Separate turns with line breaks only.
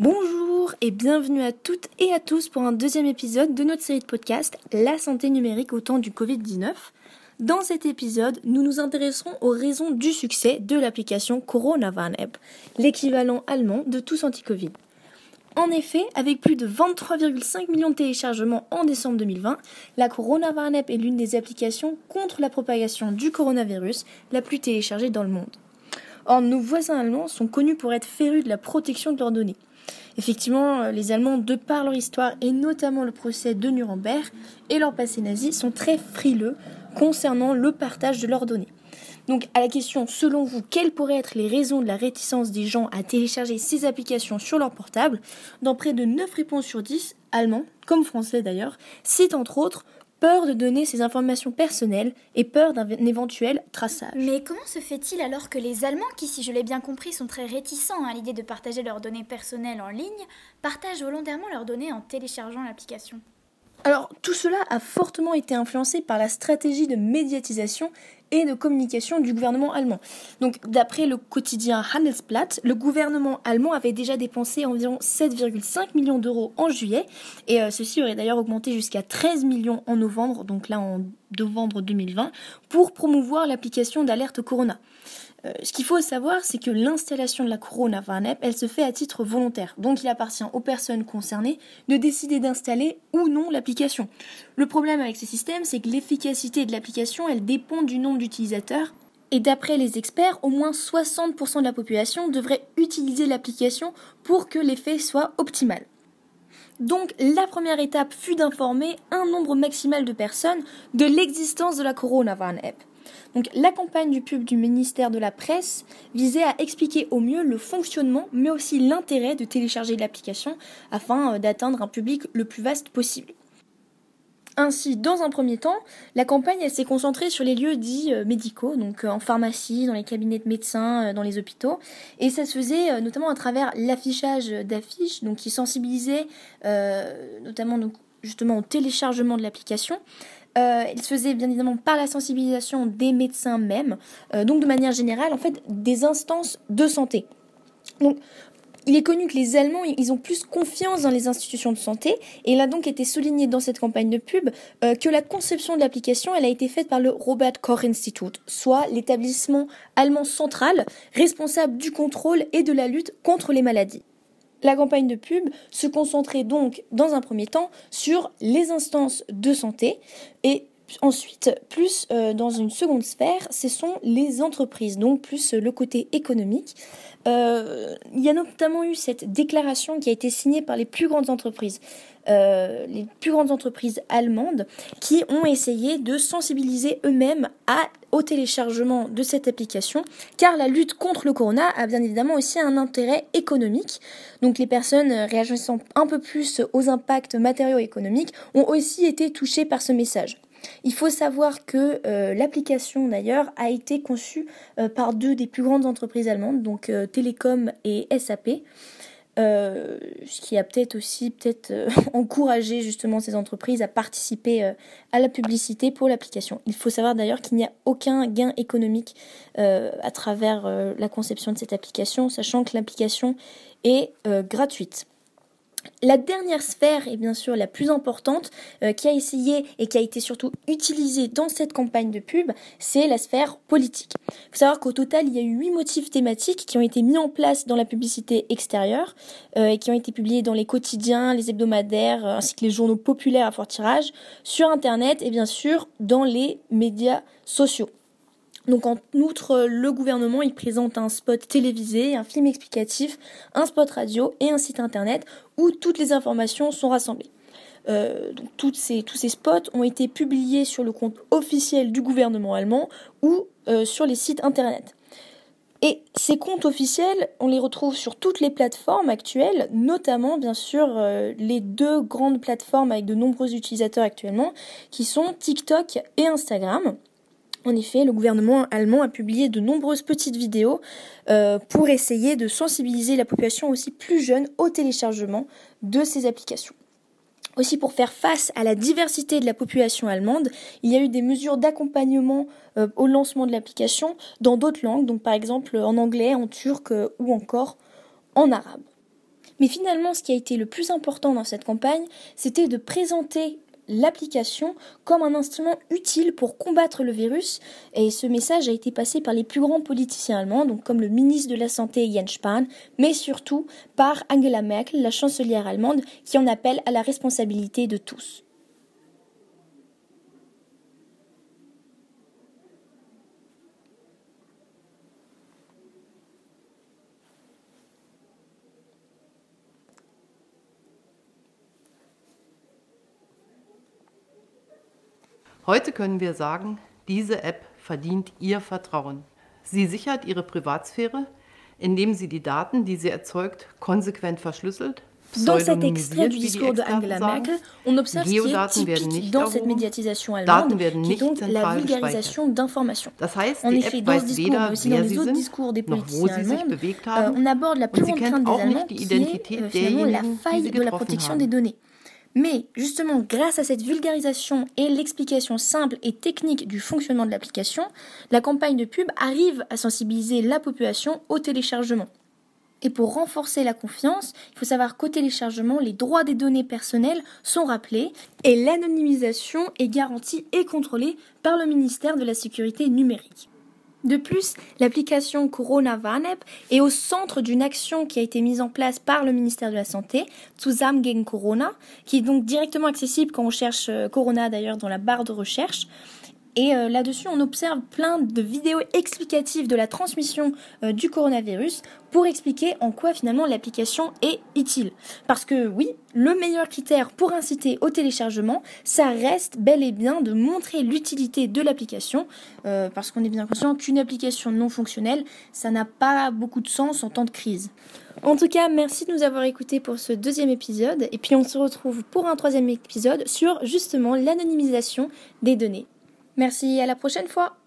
Bonjour et bienvenue à toutes et à tous pour un deuxième épisode de notre série de podcast La santé numérique au temps du Covid-19. Dans cet épisode, nous nous intéresserons aux raisons du succès de l'application Corona Warn-App, l'équivalent allemand de tous anti-Covid. En effet, avec plus de 23,5 millions de téléchargements en décembre 2020, la Corona Warn-App est l'une des applications contre la propagation du coronavirus la plus téléchargée dans le monde. Or, nos voisins allemands sont connus pour être férus de la protection de leurs données. Effectivement, euh, les Allemands, de par leur histoire et notamment le procès de Nuremberg et leur passé nazi, sont très frileux concernant le partage de leurs données. Donc à la question, selon vous, quelles pourraient être les raisons de la réticence des gens à télécharger ces applications sur leur portable? Dans près de 9 réponses sur 10, allemands, comme français d'ailleurs, citent entre autres peur de donner ses informations personnelles et peur d'un éventuel traçage.
Mais comment se fait-il alors que les Allemands, qui si je l'ai bien compris sont très réticents à l'idée de partager leurs données personnelles en ligne, partagent volontairement leurs données en téléchargeant l'application?
Alors tout cela a fortement été influencé par la stratégie de médiatisation et de communication du gouvernement allemand. Donc d'après le quotidien Handelsblatt, le gouvernement allemand avait déjà dépensé environ 7,5 millions d'euros en juillet et euh, ceci aurait d'ailleurs augmenté jusqu'à 13 millions en novembre, donc là en novembre 2020, pour promouvoir l'application d'alerte Corona. Euh, ce qu'il faut savoir, c'est que l'installation de la Corona Warn-App, elle se fait à titre volontaire. Donc il appartient aux personnes concernées de décider d'installer ou non l'application. Le problème avec ces systèmes, c'est que l'efficacité de l'application, elle dépend du nombre d'utilisateurs. Et d'après les experts, au moins 60% de la population devrait utiliser l'application pour que l'effet soit optimal. Donc la première étape fut d'informer un nombre maximal de personnes de l'existence de la Corona Warn-App. Donc la campagne du pub du ministère de la Presse visait à expliquer au mieux le fonctionnement, mais aussi l'intérêt de télécharger l'application afin euh, d'atteindre un public le plus vaste possible. Ainsi, dans un premier temps, la campagne s'est concentrée sur les lieux dits euh, médicaux, donc euh, en pharmacie, dans les cabinets de médecins, dans les hôpitaux, et ça se faisait notamment à travers l'affichage d'affiches, qui sensibilisait notamment justement au téléchargement de l'application, euh, il se faisait bien évidemment par la sensibilisation des médecins même, euh, donc de manière générale, en fait, des instances de santé. Donc, il est connu que les Allemands, ils ont plus confiance dans les institutions de santé, et il a donc été souligné dans cette campagne de pub euh, que la conception de l'application, elle a été faite par le Robert Koch Institute, soit l'établissement allemand central responsable du contrôle et de la lutte contre les maladies. La campagne de pub se concentrait donc dans un premier temps sur les instances de santé et ensuite, plus euh, dans une seconde sphère, ce sont les entreprises, donc plus le côté économique. Euh, il y a notamment eu cette déclaration qui a été signée par les plus grandes entreprises. Euh, les plus grandes entreprises allemandes qui ont essayé de sensibiliser eux-mêmes au téléchargement de cette application, car la lutte contre le corona a bien évidemment aussi un intérêt économique. Donc les personnes réagissant un peu plus aux impacts matériaux et économiques ont aussi été touchées par ce message. Il faut savoir que euh, l'application d'ailleurs a été conçue euh, par deux des plus grandes entreprises allemandes, donc Telecom et SAP. Euh, ce qui a peut-être aussi peut-être euh, encouragé justement ces entreprises à participer euh, à la publicité pour l'application. Il faut savoir d'ailleurs qu'il n'y a aucun gain économique à travers la conception de cette application, sachant que l'application est gratuite. La dernière sphère, et bien sûr la plus importante, euh, qui a essayé et qui a été surtout utilisée dans cette campagne de pub, c'est la sphère politique. Il faut savoir qu'au total, il y a eu huit motifs thématiques qui ont été mis en place dans la publicité extérieure euh, et qui ont été publiés dans les quotidiens, les hebdomadaires, euh, ainsi que les journaux populaires à fort tirage, sur Internet et bien sûr dans les médias sociaux. Donc en outre, le gouvernement il présente un spot télévisé, un film explicatif, un spot radio et un site internet où toutes les informations sont rassemblées. Euh, tous ces spots ont été publiés sur le compte officiel du gouvernement allemand ou euh, sur les sites internet. Et ces comptes officiels, on les retrouve sur toutes les plateformes actuelles, notamment bien sûr euh, les deux grandes plateformes avec de nombreux utilisateurs actuellement, qui sont TikTok et Instagram. En effet, le gouvernement allemand a publié de nombreuses petites vidéos euh, pour essayer de sensibiliser la population aussi plus jeune au téléchargement de ces applications. Aussi pour faire face à la diversité de la population allemande, il y a eu des mesures d'accompagnement euh, au lancement de l'application dans d'autres langues, donc par exemple en anglais, en turc euh, ou encore en arabe. Mais finalement, ce qui a été le plus important dans cette campagne, c'était de présenter l'application comme un instrument utile pour combattre le virus. Et ce message a été passé par les plus grands politiciens allemands, donc comme le ministre de la Santé Jens Spahn, mais surtout par Angela Merkel, la chancelière allemande, qui en appelle à la responsabilité de tous.
Heute können wir sagen, diese App verdient Ihr Vertrauen. Sie sichert Ihre Privatsphäre, indem sie die Daten, die sie erzeugt, konsequent verschlüsselt.
Dans cet extrait du discours de Angela Merkel, on observe ce qui est typique dans cette médiatisation allemande, qui est donc la vulgarisation d'informations.
Das heißt,
en
die
effet,
App
dans ce
weiß
discours, mais aussi dans
wer
les
sie
autres
sind,
discours des politiciens
sie sich
allemands,
bewegt
euh,
haben.
on aborde la plus
und sie
grande
kennt
crainte des
auch
Allemands,
nicht die
qui est
Identität
euh, finalement la faille de la protection des données. Mais justement, grâce à cette vulgarisation et l'explication simple et technique du fonctionnement de l'application, la campagne de pub arrive à sensibiliser la population au téléchargement. Et pour renforcer la confiance, il faut savoir qu'au téléchargement, les droits des données personnelles sont rappelés et l'anonymisation est garantie et contrôlée par le ministère de la Sécurité numérique. De plus, l'application Corona Warn-App est au centre d'une action qui a été mise en place par le ministère de la Santé, Zusammen gegen Corona, qui est donc directement accessible quand on cherche euh, Corona d'ailleurs dans la barre de recherche. Et euh, là-dessus, on observe plein de vidéos explicatives de la transmission euh, du coronavirus pour expliquer en quoi finalement l'application est utile. Parce que oui, le meilleur critère pour inciter au téléchargement, ça reste bel et bien de montrer l'utilité de l'application, euh, parce qu'on est bien conscient qu'une application non fonctionnelle, ça n'a pas beaucoup de sens en temps de crise. En tout cas, merci de nous avoir écoutés pour ce deuxième épisode, et puis on se retrouve pour un troisième épisode sur justement l'anonymisation des données. Merci, à la prochaine fois